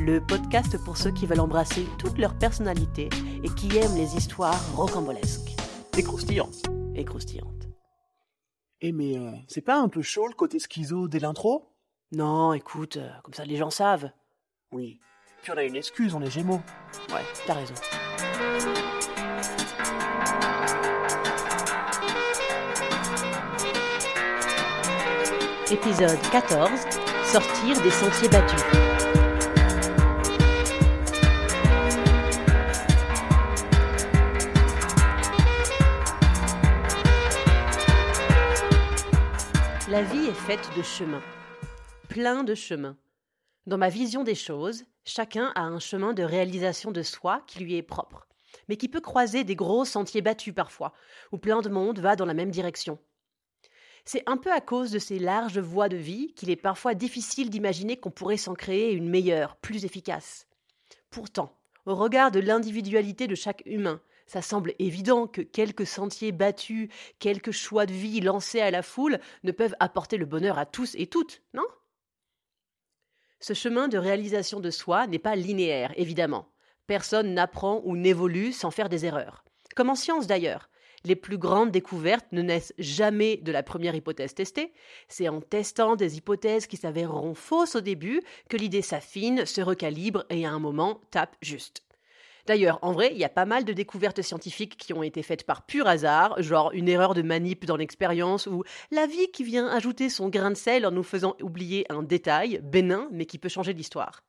le podcast pour ceux qui veulent embrasser toute leur personnalité et qui aiment les histoires rocambolesques Et croustillant. et croustillantes. Eh mais euh, c'est pas un peu chaud le côté schizo dès l'intro? Non, écoute, euh, comme ça les gens savent. Oui. Puis on a une excuse, on est gémeaux. Ouais, t'as raison. Épisode 14 Sortir des sentiers battus. La vie est faite de chemins. Plein de chemins. Dans ma vision des choses, chacun a un chemin de réalisation de soi qui lui est propre, mais qui peut croiser des gros sentiers battus parfois, où plein de monde va dans la même direction. C'est un peu à cause de ces larges voies de vie qu'il est parfois difficile d'imaginer qu'on pourrait s'en créer une meilleure, plus efficace. Pourtant, au regard de l'individualité de chaque humain, ça semble évident que quelques sentiers battus, quelques choix de vie lancés à la foule ne peuvent apporter le bonheur à tous et toutes, non? Ce chemin de réalisation de soi n'est pas linéaire, évidemment. Personne n'apprend ou n'évolue sans faire des erreurs. Comme en science d'ailleurs. Les plus grandes découvertes ne naissent jamais de la première hypothèse testée. C'est en testant des hypothèses qui s'avéreront fausses au début que l'idée s'affine, se recalibre et à un moment tape juste. D'ailleurs, en vrai, il y a pas mal de découvertes scientifiques qui ont été faites par pur hasard, genre une erreur de manip dans l'expérience ou la vie qui vient ajouter son grain de sel en nous faisant oublier un détail bénin mais qui peut changer l'histoire.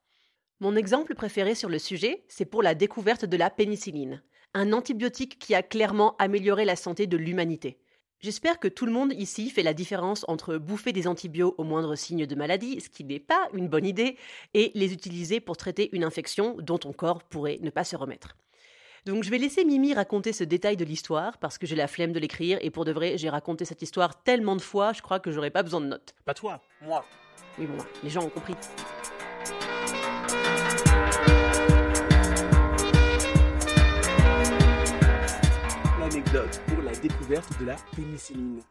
Mon exemple préféré sur le sujet, c'est pour la découverte de la pénicilline, un antibiotique qui a clairement amélioré la santé de l'humanité. J'espère que tout le monde ici fait la différence entre bouffer des antibiotiques au moindre signe de maladie, ce qui n'est pas une bonne idée, et les utiliser pour traiter une infection dont ton corps pourrait ne pas se remettre. Donc je vais laisser Mimi raconter ce détail de l'histoire parce que j'ai la flemme de l'écrire et pour de vrai j'ai raconté cette histoire tellement de fois, je crois que j'aurais pas besoin de notes. Pas toi, moi. Oui bon, les gens ont compris. Pour la découverte de la pénicilline.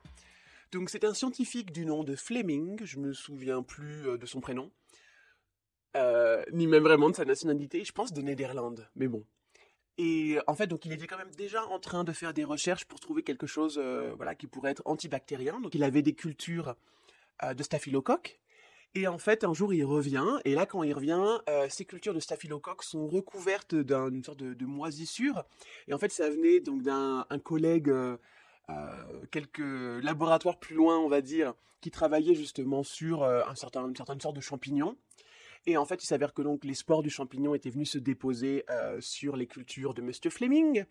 Donc c'est un scientifique du nom de Fleming, je me souviens plus euh, de son prénom, euh, ni même vraiment de sa nationalité, je pense de Néderlande, mais bon. Et en fait, donc il était quand même déjà en train de faire des recherches pour trouver quelque chose, euh, voilà, qui pourrait être antibactérien. Donc il avait des cultures de staphylocoque. Et en fait, un jour, il revient, et là, quand il revient, euh, ces cultures de staphylocoque sont recouvertes d'un- d'une sorte de, moisissure. Et en fait, ça venait donc d'un un collègue, euh, euh, quelques laboratoires plus loin, on va dire, qui travaillait justement sur euh, un certain, une certaine sorte de champignon. Et en fait, il s'avère que donc les spores du champignon étaient venus se déposer euh, sur les cultures de Monsieur Fleming.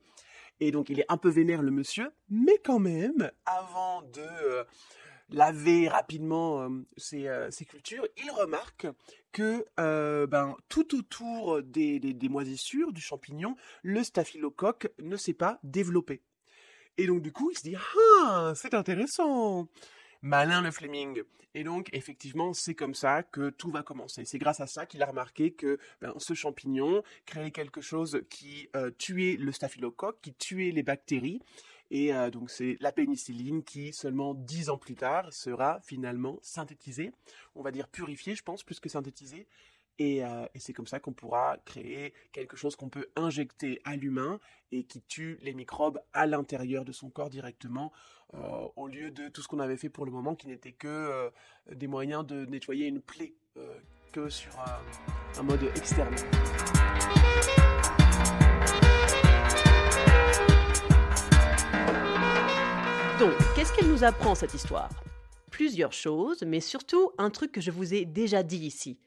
Et donc, il est un peu vénère, le monsieur, mais quand même, avant de euh, laver rapidement euh, ces, euh, ces cultures, il remarque que euh, ben, tout autour des, moisissures du champignon, le staphylocoque ne s'est pas développé. Et donc, du coup, il se dit Ah, c'est intéressant Malin le Fleming. Et donc, effectivement, c'est comme ça que tout va commencer. C'est grâce à ça qu'il a remarqué que ben, ce champignon créait quelque chose qui euh, tuait le staphylocoque, qui tuait les bactéries. Et euh, donc, c'est la pénicilline qui, seulement dix ans plus tard, sera finalement synthétisée. On va dire purifiée, je pense, plus que synthétisée. Et, euh, et c'est comme ça qu'on pourra créer quelque chose qu'on peut injecter à l'humain et qui tue les microbes à l'intérieur de son corps directement, euh, au lieu de tout ce qu'on avait fait pour le moment qui n'était que des moyens de nettoyer une plaie, que sur un mode externe. Qu'est-ce qu'elle nous apprend cette histoire? Plusieurs choses, mais surtout un truc que je vous ai déjà dit ici.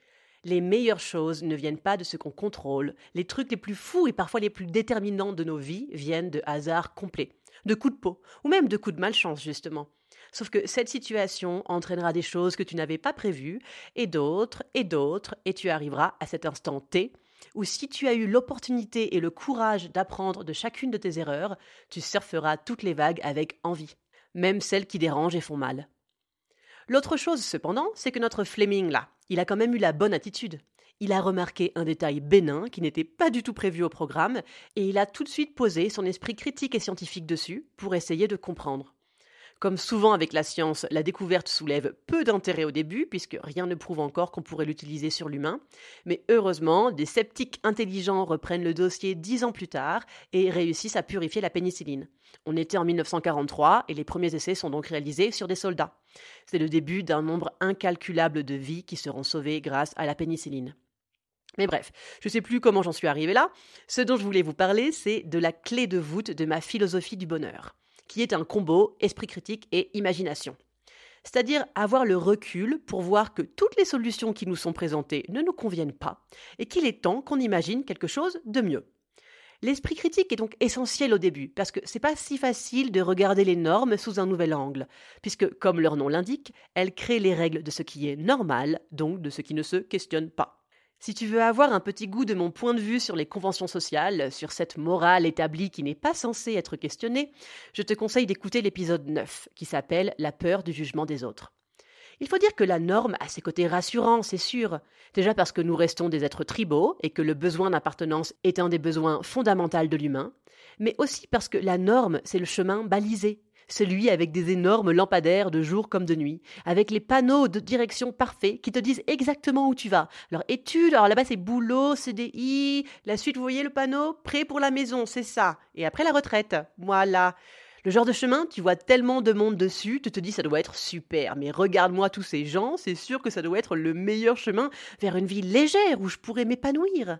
Les meilleures choses ne viennent pas de ce qu'on contrôle. Les trucs les plus fous et parfois les plus déterminants de nos vies viennent de hasards complets, de coups de peau, ou même de coups de malchance, justement. Sauf que cette situation entraînera des choses que tu n'avais pas prévues, et d'autres, et d'autres, et tu arriveras à cet instant T où si tu as eu l'opportunité et le courage d'apprendre de chacune de tes erreurs, tu surferas toutes les vagues avec envie, même celles qui dérangent et font mal. L'autre chose, cependant, c'est que notre Fleming, là, il a quand même eu la bonne attitude. Il a remarqué un détail bénin qui n'était pas du tout prévu au programme, et il a tout de suite posé son esprit critique et scientifique dessus pour essayer de comprendre. Comme souvent avec la science, la découverte soulève peu d'intérêt au début, puisque rien ne prouve encore qu'on pourrait l'utiliser sur l'humain. Mais heureusement, des sceptiques intelligents reprennent le dossier dix ans plus tard et réussissent à purifier la pénicilline. On était en 1943 et les premiers essais sont donc réalisés sur des soldats. C'est le début d'un nombre incalculable de vies qui seront sauvées grâce à la pénicilline. Mais bref, je ne sais plus comment j'en suis arrivé là. Ce dont je voulais vous parler, c'est de la clé de voûte de ma philosophie du bonheur qui est un combo esprit critique et imagination. C'est-à-dire avoir le recul pour voir que toutes les solutions qui nous sont présentées ne nous conviennent pas et qu'il est temps qu'on imagine quelque chose de mieux. L'esprit critique est donc essentiel au début, parce que c'est pas si facile de regarder les normes sous un nouvel angle, puisque, comme leur nom l'indique, elles créent les règles de ce qui est normal, donc de ce qui ne se questionne pas. Si tu veux avoir un petit goût de mon point de vue sur les conventions sociales, sur cette morale établie qui n'est pas censée être questionnée, je te conseille d'écouter l'épisode 9, qui s'appelle La peur du jugement des autres. Il faut dire que la norme a ses côtés rassurants, c'est sûr. Déjà parce que nous restons des êtres tribaux et que le besoin d'appartenance est un des besoins fondamentaux de l'humain, mais aussi parce que la norme, c'est le chemin balisé, celui avec des énormes lampadaires de jour comme de nuit, avec les panneaux de direction parfaits qui te disent exactement où tu vas. Alors études, alors là-bas c'est boulot, CDI, la suite vous voyez le panneau, prêt pour la maison, c'est ça. Et après la retraite, voilà. Le genre de chemin, tu vois tellement de monde dessus, tu te dis ça doit être super, mais regarde-moi tous ces gens, c'est sûr que ça doit être le meilleur chemin vers une vie légère où je pourrais m'épanouir.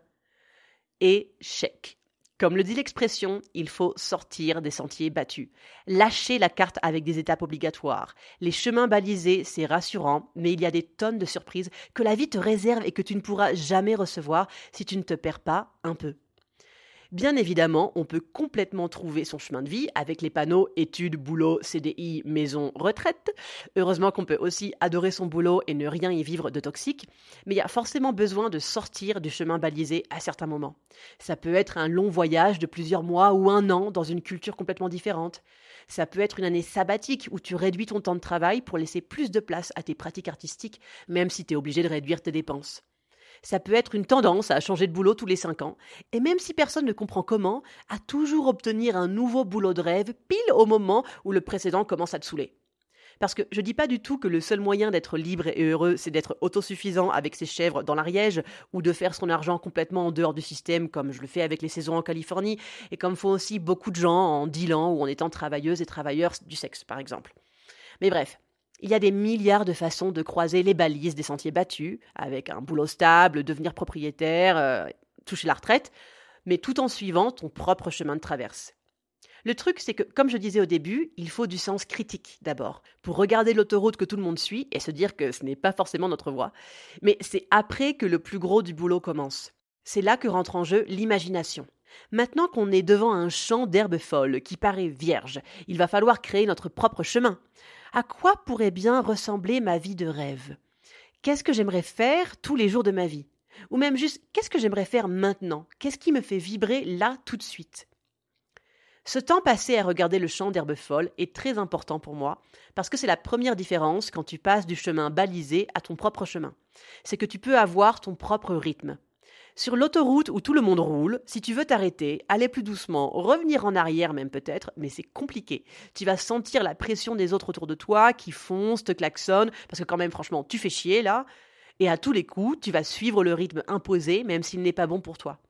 Échec. Comme le dit l'expression, il faut sortir des sentiers battus, lâcher la carte avec des étapes obligatoires. Les chemins balisés, c'est rassurant, mais il y a des tonnes de surprises que la vie te réserve et que tu ne pourras jamais recevoir si tu ne te perds pas un peu. Bien évidemment, on peut complètement trouver son chemin de vie avec les panneaux études, boulot, CDI, maison, retraite. Heureusement qu'on peut aussi adorer son boulot et ne rien y vivre de toxique, mais il y a forcément besoin de sortir du chemin balisé à certains moments. Ça peut être un long voyage de plusieurs mois ou un an dans une culture complètement différente. Ça peut être une année sabbatique où tu réduis ton temps de travail pour laisser plus de place à tes pratiques artistiques, même si tu es obligé de réduire tes dépenses. Ça peut être une tendance à changer de boulot tous les cinq ans, et même si personne ne comprend comment, à toujours obtenir un nouveau boulot de rêve pile au moment où le précédent commence à te saouler. Parce que je dis pas du tout que le seul moyen d'être libre et heureux, c'est d'être autosuffisant avec ses chèvres dans l'Ariège, ou de faire son argent complètement en dehors du système, comme je le fais avec les saisons en Californie, et comme font aussi beaucoup de gens en dealant ou en étant travailleuses et travailleurs du sexe, par exemple. Mais bref, il y a des milliards de façons de croiser les balises des sentiers battus, avec un boulot stable, devenir propriétaire, euh, toucher la retraite, mais tout en suivant ton propre chemin de traverse. Le truc, c'est que, comme je disais au début, il faut du sens critique d'abord, pour regarder l'autoroute que tout le monde suit et se dire que ce n'est pas forcément notre voie. Mais c'est après que le plus gros du boulot commence. C'est là que rentre en jeu l'imagination. Maintenant qu'on est devant un champ d'herbes folles qui paraît vierge, il va falloir créer notre propre chemin. À quoi pourrait bien ressembler ma vie de rêve? Qu'est-ce que j'aimerais faire tous les jours de ma vie? Ou même juste, qu'est-ce que j'aimerais faire maintenant? Qu'est-ce qui me fait vibrer là tout de suite? Ce temps passé à regarder le champ d'herbes folles est très important pour moi, parce que c'est la première différence quand tu passes du chemin balisé à ton propre chemin. C'est que tu peux avoir ton propre rythme. Sur l'autoroute où tout le monde roule, si tu veux t'arrêter, aller plus doucement, revenir en arrière même peut-être, mais c'est compliqué. Tu vas sentir la pression des autres autour de toi qui foncent, te klaxonnent, parce que quand même franchement tu fais chier là, et à tous les coups tu vas suivre le rythme imposé même s'il n'est pas bon pour toi.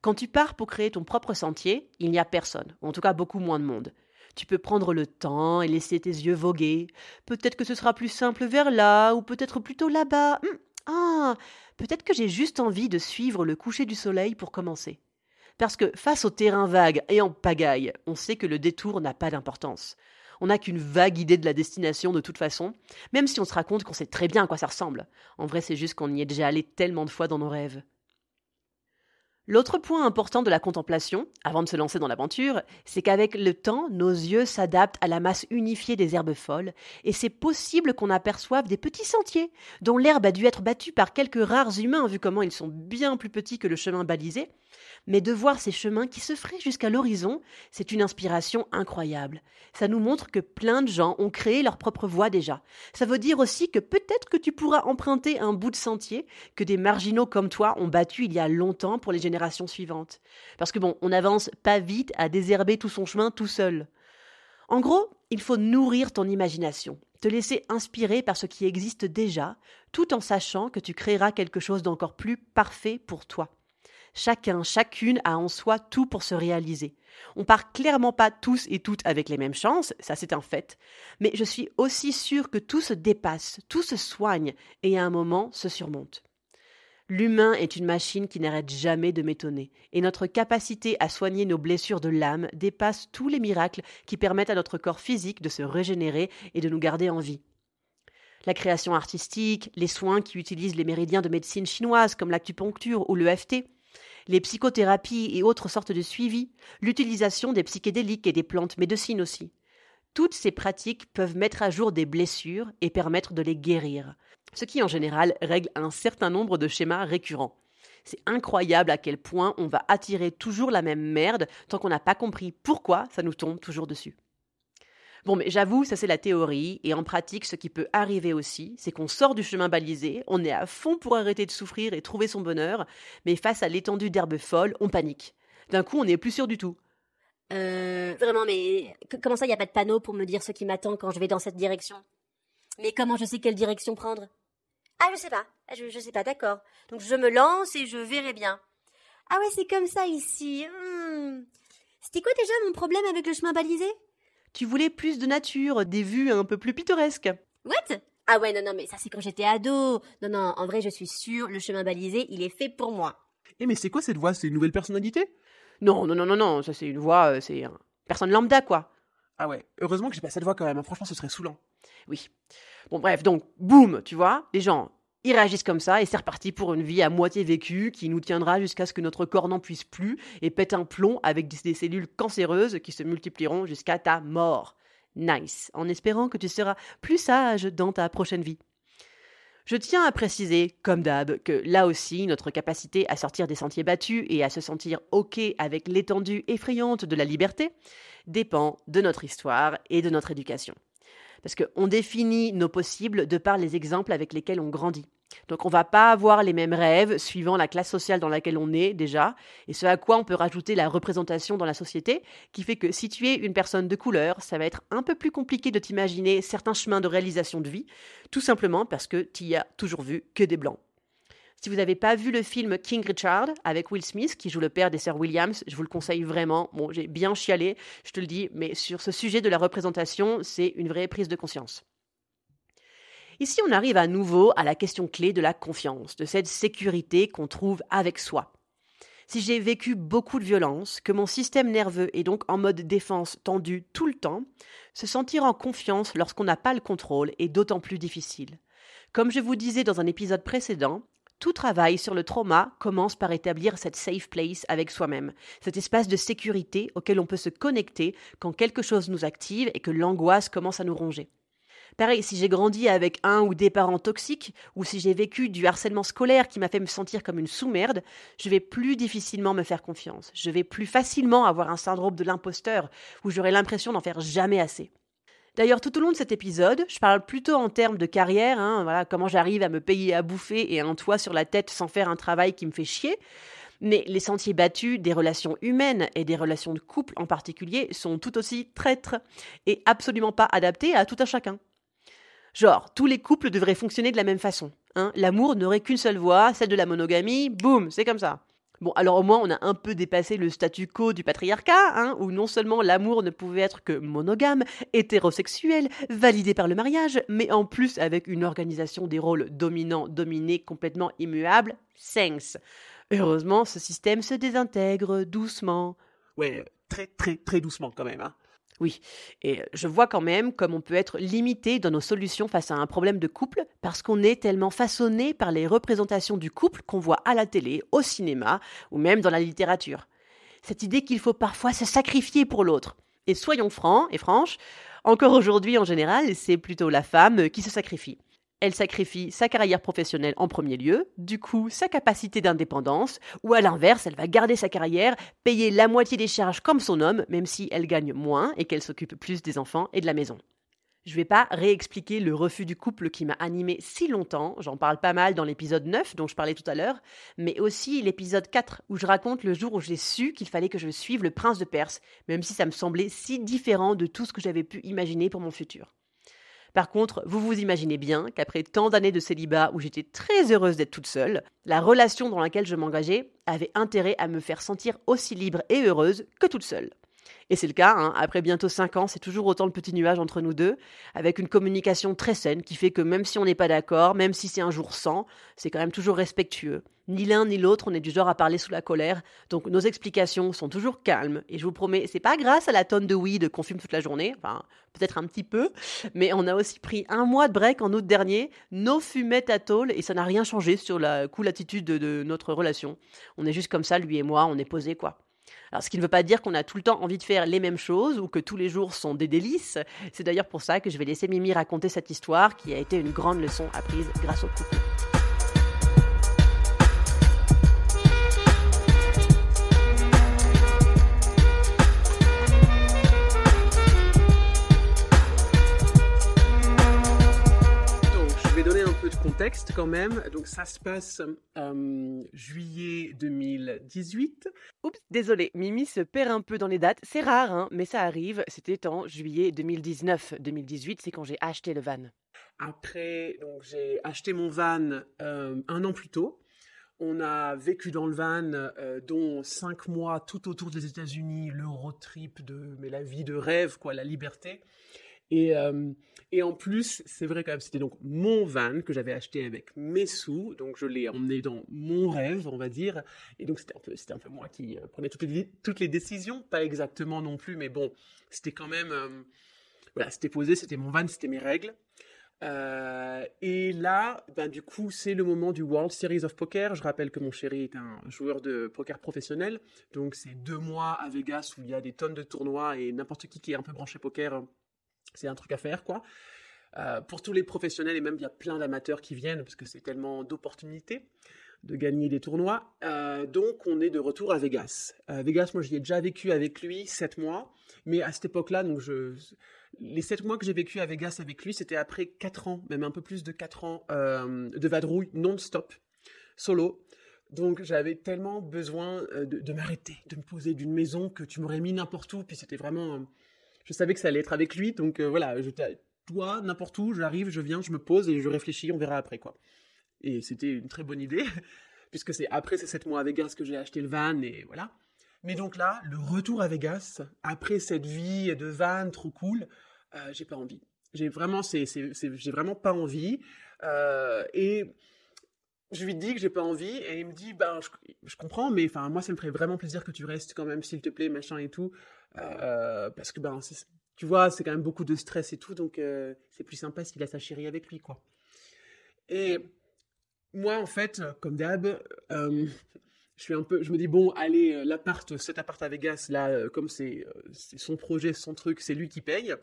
Quand tu pars pour créer ton propre sentier, il n'y a personne, ou en tout cas beaucoup moins de monde. Tu peux prendre le temps et laisser tes yeux voguer. Peut-être que ce sera plus simple vers là, ou peut-être plutôt là-bas. Hum, ah, peut-être que j'ai juste envie de suivre le coucher du soleil pour commencer. Parce que face au terrain vague et en pagaille, on sait que le détour n'a pas d'importance. On n'a qu'une vague idée de la destination de toute façon, même si on se raconte qu'on sait très bien à quoi ça ressemble. En vrai, c'est juste qu'on y est déjà allé tellement de fois dans nos rêves. L'autre point important de la contemplation, avant de se lancer dans l'aventure, c'est qu'avec le temps, nos yeux s'adaptent à la masse unifiée des herbes folles, et c'est possible qu'on aperçoive des petits sentiers, dont l'herbe a dû être battue par quelques rares humains, vu comment ils sont bien plus petits que le chemin balisé, mais de voir ces chemins qui se feraient jusqu'à l'horizon, c'est une inspiration incroyable. Ça nous montre que plein de gens ont créé leur propre voie déjà. Ça veut dire aussi que peut-être que tu pourras emprunter un bout de sentier que des marginaux comme toi ont battu il y a longtemps pour les générations suivantes. Parce que bon, on n'avance pas vite à désherber tout son chemin tout seul. En gros, il faut nourrir ton imagination, te laisser inspirer par ce qui existe déjà, tout en sachant que tu créeras quelque chose d'encore plus parfait pour toi. Chacun, chacune a en soi tout pour se réaliser. On part clairement pas tous et toutes avec les mêmes chances, ça c'est un fait, mais je suis aussi sûre que tout se dépasse, tout se soigne et à un moment se surmonte. L'humain est une machine qui n'arrête jamais de m'étonner, et notre capacité à soigner nos blessures de l'âme dépasse tous les miracles qui permettent à notre corps physique de se régénérer et de nous garder en vie. La création artistique, les soins qui utilisent les méridiens de médecine chinoise comme l'acupuncture ou l'EFT, les psychothérapies et autres sortes de suivi, l'utilisation des psychédéliques et des plantes médecines aussi. Toutes ces pratiques peuvent mettre à jour des blessures et permettre de les guérir, ce qui en général règle un certain nombre de schémas récurrents. C'est incroyable à quel point on va attirer toujours la même merde tant qu'on n'a pas compris pourquoi ça nous tombe toujours dessus. Bon, mais j'avoue, ça c'est la théorie, et en pratique, ce qui peut arriver aussi, c'est qu'on sort du chemin balisé, on est à fond pour arrêter de souffrir et trouver son bonheur, mais face à l'étendue d'herbes folles, on panique. D'un coup, on n'est plus sûr du tout. Euh, vraiment, mais comment ça, il n'y a pas de panneau pour me dire ce qui m'attend quand je vais dans cette direction? Mais comment je sais quelle direction prendre? Ah, je sais pas. Ah, je, je sais pas, d'accord. Donc je me lance et je verrai bien. Ah ouais, c'est comme ça ici. Hmm. C'était quoi déjà mon problème avec le chemin balisé? Tu voulais plus de nature, des vues un peu plus pittoresques. What? Ah ouais, non, non, mais ça c'est quand j'étais ado. Non, non, en vrai, je suis sûre, le chemin balisé, il est fait pour moi. Eh mais c'est quoi cette voix C'est une nouvelle personnalité? Non, non, non, non, non, ça c'est une voix, euh, c'est un personne lambda, quoi. Ah ouais, heureusement que j'ai pas cette voix quand même, hein. franchement ce serait saoulant. Oui. Bon bref, donc, boum, tu vois, les gens, ils réagissent comme ça et c'est reparti pour une vie à moitié vécue qui nous tiendra jusqu'à ce que notre corps n'en puisse plus et pète un plomb avec des cellules cancéreuses qui se multiplieront jusqu'à ta mort. Nice, en espérant que tu seras plus sage dans ta prochaine vie. Je tiens à préciser, comme d'hab, que là aussi, notre capacité à sortir des sentiers battus et à se sentir OK avec l'étendue effrayante de la liberté dépend de notre histoire et de notre éducation. Parce qu'on définit nos possibles de par les exemples avec lesquels on grandit. Donc on va pas avoir les mêmes rêves suivant la classe sociale dans laquelle on est déjà, et ce à quoi on peut rajouter la représentation dans la société, qui fait que si tu es une personne de couleur, ça va être un peu plus compliqué de t'imaginer certains chemins de réalisation de vie, tout simplement parce que tu y as toujours vu que des blancs. Si vous n'avez pas vu le film King Richard avec Will Smith, qui joue le père des sœurs Williams, je vous le conseille vraiment. Bon, j'ai bien chialé, je te le dis, mais sur ce sujet de la représentation, c'est une vraie prise de conscience. Ici, on arrive à nouveau à la question clé de la confiance, de cette sécurité qu'on trouve avec soi. Si j'ai vécu beaucoup de violence, que mon système nerveux est donc en mode défense tendu tout le temps, se sentir en confiance lorsqu'on n'a pas le contrôle est d'autant plus difficile. Comme je vous disais dans un épisode précédent, tout travail sur le trauma commence par établir cette safe place avec soi-même, cet espace de sécurité auquel on peut se connecter quand quelque chose nous active et que l'angoisse commence à nous ronger. Pareil, si j'ai grandi avec un ou des parents toxiques, ou si j'ai vécu du harcèlement scolaire qui m'a fait me sentir comme une sous-merde, je vais plus difficilement me faire confiance. Je vais plus facilement avoir un syndrome de l'imposteur, où j'aurai l'impression d'en faire jamais assez. D'ailleurs, tout au long de cet épisode, je parle plutôt en termes de carrière, hein, voilà, comment j'arrive à me payer à bouffer et un toit sur la tête sans faire un travail qui me fait chier. Mais les sentiers battus des relations humaines et des relations de couple en particulier sont tout aussi traîtres et absolument pas adaptés à tout un chacun. Genre, tous les couples devraient fonctionner de la même façon. Hein. L'amour n'aurait qu'une seule voie, celle de la monogamie, boum, c'est comme ça. Bon, alors au moins on a un peu dépassé le statu quo du patriarcat, hein, où non seulement l'amour ne pouvait être que monogame, hétérosexuel, validé par le mariage, mais en plus avec une organisation des rôles dominants-dominés complètement immuable, thanks. Heureusement, ce système se désintègre doucement. Ouais, très très très doucement quand même. Hein. Oui, et je vois quand même comme on peut être limité dans nos solutions face à un problème de couple parce qu'on est tellement façonné par les représentations du couple qu'on voit à la télé, au cinéma ou même dans la littérature. Cette idée qu'il faut parfois se sacrifier pour l'autre. Et soyons francs et franches, encore aujourd'hui en général, c'est plutôt la femme qui se sacrifie. Elle sacrifie sa carrière professionnelle en premier lieu, du coup sa capacité d'indépendance, ou à l'inverse, elle va garder sa carrière, payer la moitié des charges comme son homme, même si elle gagne moins et qu'elle s'occupe plus des enfants et de la maison. Je ne vais pas réexpliquer le refus du couple qui m'a animé si longtemps, j'en parle pas mal dans l'épisode 9 dont je parlais tout à l'heure, mais aussi l'épisode 4 où je raconte le jour où j'ai su qu'il fallait que je suive le prince de Perse, même si ça me semblait si différent de tout ce que j'avais pu imaginer pour mon futur. Par contre, vous vous imaginez bien qu'après tant d'années de célibat où j'étais très heureuse d'être toute seule, la relation dans laquelle je m'engageais avait intérêt à me faire sentir aussi libre et heureuse que toute seule. Et c'est le cas, hein. après bientôt 5 ans, c'est toujours autant de petits nuages entre nous deux, avec une communication très saine qui fait que même si on n'est pas d'accord, même si c'est un jour sans, c'est quand même toujours respectueux. Ni l'un ni l'autre, on est du genre à parler sous la colère, donc nos explications sont toujours calmes. Et je vous promets, c'est pas grâce à la tonne de weed qu'on fume toute la journée, enfin peut-être un petit peu, mais on a aussi pris un mois de break en août dernier, nos fumettes à tôle, et ça n'a rien changé sur la cool attitude de, de notre relation. On est juste comme ça, lui et moi, on est posé quoi. Alors, ce qui ne veut pas dire qu'on a tout le temps envie de faire les mêmes choses ou que tous les jours sont des délices. C'est d'ailleurs pour ça que je vais laisser Mimi raconter cette histoire qui a été une grande leçon apprise grâce au couple. Contexte quand même. Donc ça se passe euh, juillet 2018. Oups, désolé, Mimi se perd un peu dans les dates. C'est rare, hein, mais ça arrive. C'était en juillet 2019. 2018, c'est quand j'ai acheté le van. Après, donc j'ai acheté mon van euh, un an plus tôt. On a vécu dans le van, euh, dont cinq mois tout autour des États-Unis, le road trip de, mais la vie de rêve, quoi, la liberté. Et, euh, et en plus, c'est vrai quand même, c'était donc mon van que j'avais acheté avec mes sous, donc je l'ai emmené dans mon rêve, on va dire. Et donc c'était un peu, c'était un peu moi qui euh, prenais toutes les, toutes les décisions, pas exactement non plus, mais bon, c'était quand même, euh, voilà, c'était posé, c'était mon van, c'était mes règles. Et là, ben, du coup, c'est le moment du World Series of Poker. Je rappelle que mon chéri est un joueur de poker professionnel. Donc, c'est deux mois à Vegas où il y a des tonnes de tournois et n'importe qui qui est un peu branché poker c'est un truc à faire, quoi. Euh, pour tous les professionnels, et même il y a plein d'amateurs qui viennent, parce que c'est tellement d'opportunités de gagner des tournois. Euh, donc on est de retour à Vegas. Euh, Vegas, moi j'y ai déjà vécu avec lui sept mois, mais à cette époque-là, donc les sept mois que j'ai vécu à Vegas avec lui, c'était après quatre ans, même un peu plus de quatre ans de vadrouille non-stop, solo. Donc j'avais tellement besoin de, de m'arrêter, de me poser d'une maison que tu m'aurais mis n'importe où, puis c'était vraiment je savais que ça allait être avec lui, donc euh, voilà, je toi, n'importe où, j'arrive, je viens, je me pose et je réfléchis, on verra après quoi. Et c'était une très bonne idée, puisque c'est après ces sept mois à Vegas que j'ai acheté le van et voilà. Mais donc là, le retour à Vegas, après cette vie de van trop cool, euh, j'ai pas envie. J'ai vraiment, c'est, j'ai vraiment pas envie. Euh, et je lui dis que j'ai pas envie et il me dit ben je, je comprends mais enfin moi ça me ferait vraiment plaisir que tu restes quand même s'il te plaît machin et tout euh, parce que ben tu vois c'est quand même beaucoup de stress et tout donc euh, c'est plus sympa s'il a sa chérie avec lui quoi. Et moi en fait comme d'hab euh, je suis un peu je me dis bon allez l'appart cet appart à Vegas là comme c'est son projet son truc c'est lui qui paye.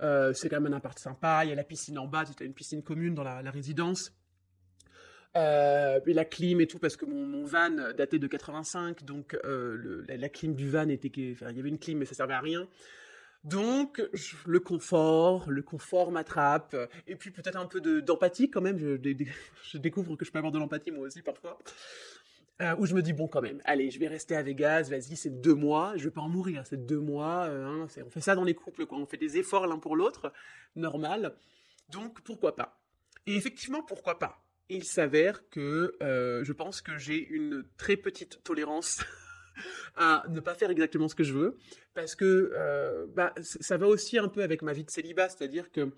C'est quand même un appart sympa il y a la piscine en bas tu as une piscine commune dans la, la résidence euh, la clim et tout, parce que mon, van datait de 85, donc euh, la, clim du van était, enfin, il y avait une clim, mais ça servait à rien. Donc le confort, le confort m'attrape, et puis peut-être un peu d'empathie quand même. Je, découvre que je peux avoir de l'empathie moi aussi parfois. Euh, où je me dis bon quand même, allez, je vais rester à Vegas, vas-y, c'est deux mois, je vais pas en mourir, c'est deux mois, hein, on fait ça dans les couples, quoi, on fait des efforts l'un pour l'autre, normal. Donc pourquoi pas? Et effectivement, pourquoi pas? Il s'avère que euh, je pense que j'ai une très petite tolérance à ne pas faire exactement ce que je veux, parce que euh, bah, ça va aussi un peu avec ma vie de célibat, c'est-à-dire que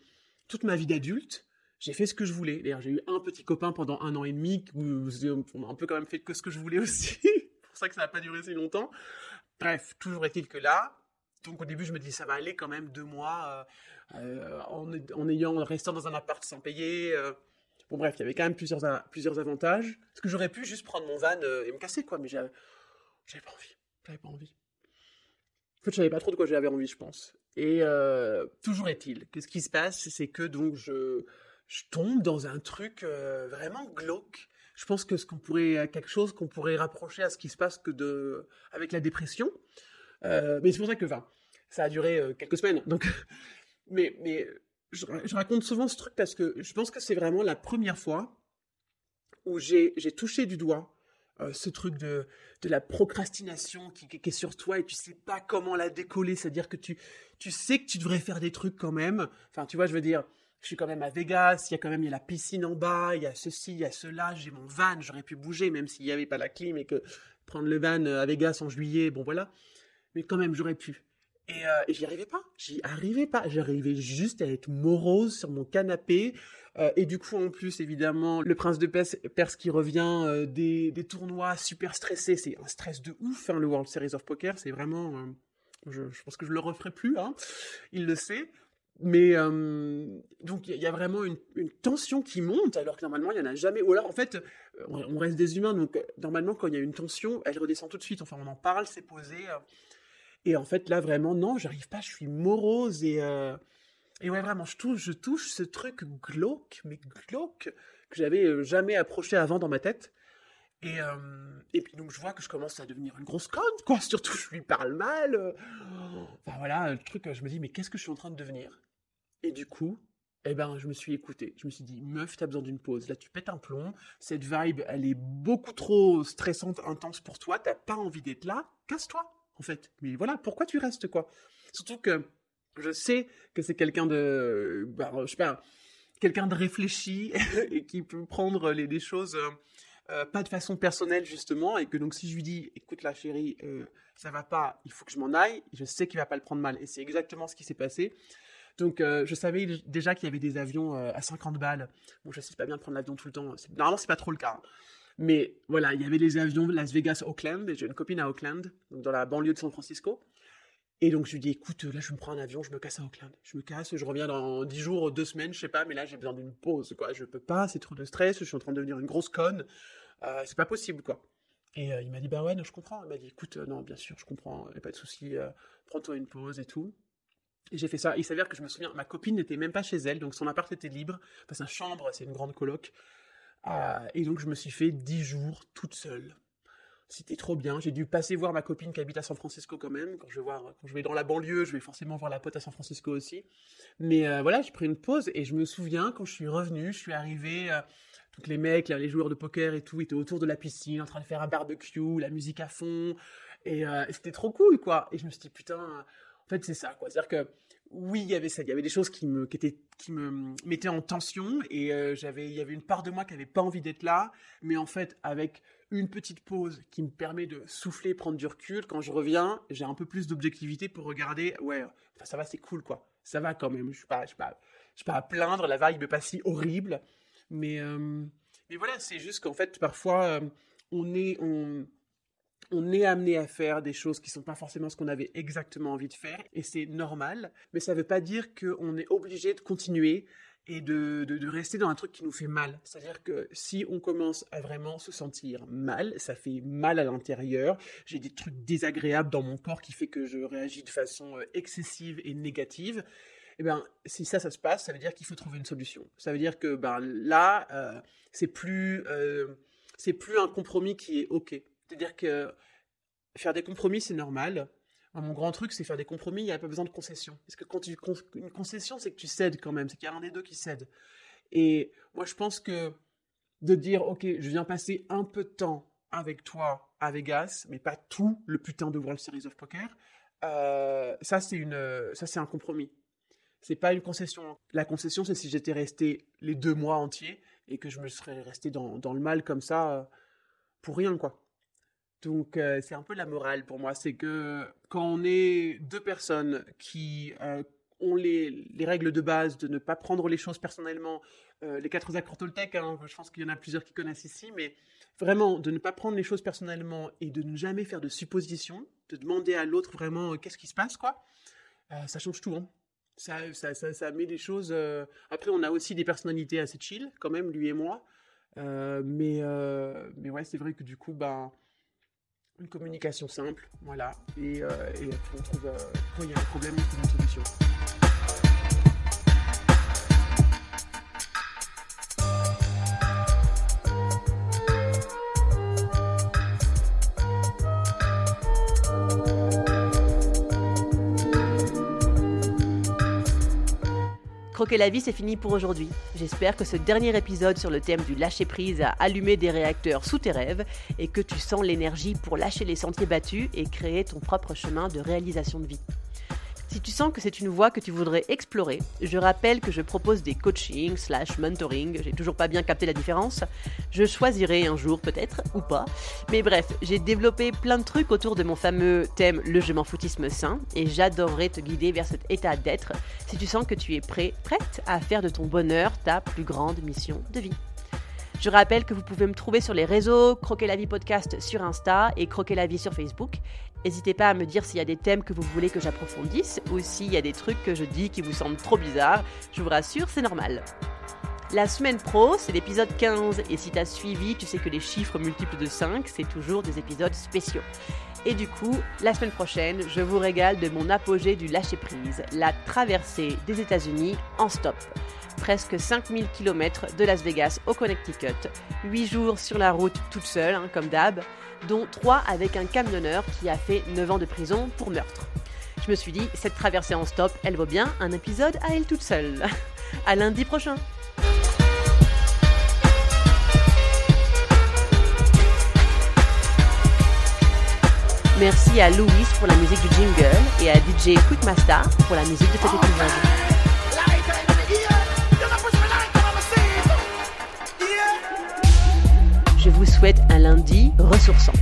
toute ma vie d'adulte, j'ai fait ce que je voulais. D'ailleurs, j'ai eu un petit copain pendant un an et demi, où on a un peu quand même fait que ce que je voulais aussi, c'est pour ça que ça n'a pas duré si longtemps. Bref, toujours est-il que là, donc au début, je me dis, ça va aller quand même deux mois euh, en, ayant, restant dans un appart sans payer. Bon, bref, il y avait quand même plusieurs, plusieurs avantages. Parce que j'aurais pu juste prendre mon van et me casser, quoi, mais j'avais pas envie. J'avais pas envie. En fait, je savais pas trop de quoi j'avais envie, je pense. Et toujours est-il que ce qui se passe, c'est que donc je, je tombe dans un truc vraiment glauque je pense que ce qu'on pourrait quelque chose qu'on pourrait rapprocher à ce qui se passe que de avec la dépression. Euh, mais c'est pour ça que ça a duré euh, quelques semaines. Donc, mais mais je, raconte souvent ce truc parce que je pense que c'est vraiment la première fois où j'ai touché du doigt euh, ce truc de, la procrastination qui, qui, est sur toi et tu sais pas comment la décoller, c'est-à-dire que tu, tu sais que tu devrais faire des trucs quand même. Enfin, tu vois, je veux dire, je suis quand même à Vegas, il y a quand même il y a la piscine en bas, il y a ceci, il y a cela, j'ai mon van, j'aurais pu bouger même s'il n'y avait pas la clim et que prendre le van euh, à Vegas en juillet, bon voilà. Mais quand même, j'aurais pu. Et, euh, j'y arrivais pas, j'y arrivais pas, j'arrivais juste à être morose sur mon canapé. Euh, et du coup, en plus, évidemment, le prince de Perse, qui revient euh, des, tournois super stressés, c'est un stress de ouf, hein, le World Series of Poker, c'est vraiment... Je, je, pense que je le referai plus, hein. il le sait. Mais euh, donc il y, a vraiment une, tension qui monte alors que normalement il n'y en a jamais. Ou alors en fait on reste des humains donc normalement quand il y a une tension elle redescend tout de suite. Enfin on en parle, c'est posé. Euh. et en fait là vraiment non j'arrive pas, je suis morose et euh, et ouais vraiment je touche je touche ce truc glauque mais glauque que j'avais jamais approché avant dans ma tête. Et, et puis donc je vois que je commence à devenir une grosse conne, quoi. Surtout je lui parle mal. Enfin voilà, le truc, je me dis mais qu'est-ce que je suis en train de devenir? Et du coup, eh ben, je me suis écouté. Je me suis dit, meuf, t'as besoin d'une pause. Là, tu pètes un plomb. Cette vibe, elle est beaucoup trop stressante, intense pour toi. T'as pas envie d'être là. Casse-toi, en fait. Mais voilà, pourquoi tu restes, quoi? Surtout que je sais que c'est quelqu'un de, bah, je sais pas, quelqu'un de réfléchi et qui peut prendre les, choses euh, euh, pas de façon personnelle justement et que donc si je lui dis, écoute la chérie, euh, ça va pas, il faut que je m'en aille, je sais qu'il va pas le prendre mal et c'est exactement ce qui s'est passé. Donc, euh, je savais déjà qu'il y avait des avions à 50 balles. Bon, je sais pas bien de prendre l'avion tout le temps. Normalement, c'est pas trop le cas. Hein. Mais voilà, il y avait les avions Las Vegas-Auckland. Et j'ai une copine à Auckland, donc dans la banlieue de San Francisco. Et donc, je lui dis, écoute, là, je me prends un avion, je me casse à Auckland. Je me casse, je reviens dans 10 jours, 2 semaines, je sais pas, mais là, j'ai besoin d'une pause, quoi. Je peux pas, c'est trop de stress, je suis en train de devenir une grosse conne. Euh, c'est pas possible, quoi. Et il m'a dit, bah ouais, je comprends. Il m'a dit, écoute, non, bien sûr, je comprends, y a pas de souci, prends-toi une pause et tout. Et j'ai fait ça. Il s'avère que je me souviens, ma copine n'était même pas chez elle, donc son appart était libre. Enfin, sa chambre, c'est une grande coloc. Euh, et donc, je me suis fait dix jours toute seule. C'était trop bien. J'ai dû passer voir ma copine qui habite à San Francisco quand même. Quand je vais quand je vais dans la banlieue, je vais forcément voir la pote à San Francisco aussi. Mais euh, voilà, j'ai pris une pause et je me souviens quand je suis revenu, je suis arrivé. Euh, tous les mecs, les joueurs de poker et tout étaient autour de la piscine, en train de faire un barbecue, la musique à fond. Et c'était trop cool, quoi. Et je me suis dit, putain, en fait, c'est ça, quoi. C'est-à-dire que oui, il y avait ça, il y avait des choses qui me, qui étaient, qui me mettaient en tension et euh, j'avais, il y avait une part de moi qui avait pas envie d'être là, mais en fait, avec une petite pause qui me permet de souffler, prendre du recul, quand je reviens, j'ai un peu plus d'objectivité pour regarder, ouais, ça va, c'est cool, quoi. Ça va quand même. Je suis suis pas, je suis pas à plaindre, la vibe est pas si horrible, mais, euh, mais voilà, c'est juste qu'en fait, parfois, euh, on est, on est amené à faire des choses qui sont pas forcément ce qu'on avait exactement envie de faire, et c'est normal, mais ça veut pas dire qu'on est obligé de continuer et de, rester dans un truc qui nous fait mal. C'est-à-dire que si on commence à vraiment se sentir mal, ça fait mal à l'intérieur, j'ai des trucs désagréables dans mon corps qui fait que je réagis de façon euh, excessive et négative, eh ben, si ça, ça se passe, ça veut dire qu'il faut trouver une solution. Ça veut dire que ben, là, euh, c'est euh, c'est plus un compromis qui est OK. C'est-à-dire que faire des compromis, c'est normal. mon grand truc, c'est faire des compromis, il n'y a pas besoin de concession. Parce que quand tu une concession, c'est que tu cèdes quand même, c'est qu'il y a un des deux qui cède. Et moi, je pense que de dire, ok, je viens passer un peu de temps avec toi à Vegas, mais pas tout le putain de World Series of Poker, euh, ça c'est un compromis. C'est pas une concession. La concession, c'est si j'étais resté les deux mois entiers et que je me serais resté dans, dans le mal comme ça euh, pour rien, quoi. Donc c'est un peu la morale pour moi, c'est que quand on est deux personnes qui ont les, les, règles de base de ne pas prendre les choses personnellement, euh, les quatre accords Toltec, hein, je pense qu'il y en a plusieurs qui connaissent ici, mais vraiment de ne pas prendre les choses personnellement et de ne jamais faire de suppositions, de demander à l'autre vraiment euh, qu'est-ce qui se passe, quoi, euh, ça change tout. Hein. Ça, ça, ça, ça, met des choses. Euh, Après, on a aussi des personnalités assez chill, quand même, lui et moi. Euh, mais, euh, mais ouais, c'est vrai que du coup, bah, une communication simple, voilà. Et, euh, on trouve, quand il y a un problème, on trouve une solution. Croquer la vie, c'est fini pour aujourd'hui. J'espère que ce dernier épisode sur le thème du lâcher-prise a allumé des réacteurs sous tes rêves et que tu sens l'énergie pour lâcher les sentiers battus et créer ton propre chemin de réalisation de vie. Si tu sens que c'est une voie que tu voudrais explorer, je rappelle que je propose des coachings slash mentoring, j'ai toujours pas bien capté la différence. Je choisirai un jour peut-être, ou pas. Mais bref, j'ai développé plein de trucs autour de mon fameux thème le je m'en foutisme sain, et j'adorerais te guider vers cet état d'être si tu sens que tu es prêt, prête à faire de ton bonheur ta plus grande mission de vie. Je rappelle que vous pouvez me trouver sur les réseaux Croquer la vie podcast sur Insta et Croquer la vie sur Facebook. N'hésitez pas à me dire s'il y a des thèmes que vous voulez que j'approfondisse ou s'il y a des trucs que je dis qui vous semblent trop bizarres. Je vous rassure, c'est normal. La semaine pro, c'est l'épisode 15 et si t'as suivi, tu sais que les chiffres multiples de 5, c'est toujours des épisodes spéciaux. Et du coup, la semaine prochaine, je vous régale de mon apogée du lâcher-prise, la traversée des États-Unis en stop. Presque 5000 km de Las Vegas au Connecticut, 8 jours sur la route toute seule, hein, comme d'hab, dont 3 avec un camionneur qui a fait 9 ans de prison pour meurtre. Je me suis dit, cette traversée en stop, elle vaut bien un épisode à elle toute seule. à lundi prochain! Merci à Louis pour la musique du jingle et à DJ Quickmaster pour la musique de cet épisode. Un lundi ressourçant.